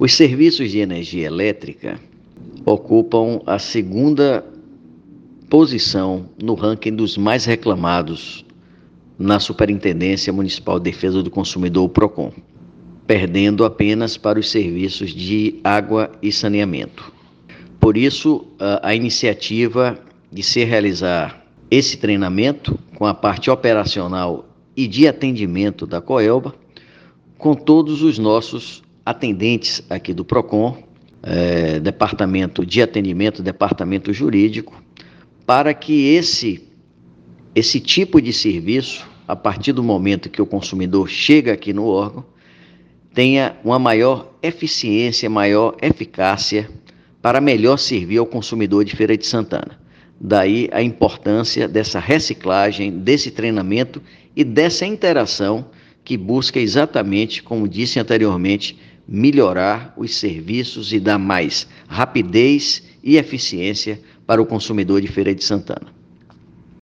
Os serviços de energia elétrica ocupam a segunda posição no ranking dos mais reclamados na Superintendência Municipal de Defesa do Consumidor, PROCON, perdendo apenas para os serviços de água e saneamento. Por isso, a iniciativa de se realizar esse treinamento com a parte operacional e de atendimento da Coelba, com todos os nossos atendentes aqui do PROCON, é, departamento de atendimento, departamento jurídico, para que esse, esse tipo de serviço, a partir do momento que o consumidor chega aqui no órgão, tenha uma maior eficiência, maior eficácia para melhor servir ao consumidor de Feira de Santana. Daí a importância dessa reciclagem, desse treinamento e dessa interação que busca exatamente, como disse anteriormente, melhorar os serviços e dar mais rapidez e eficiência para o consumidor de Feira de Santana.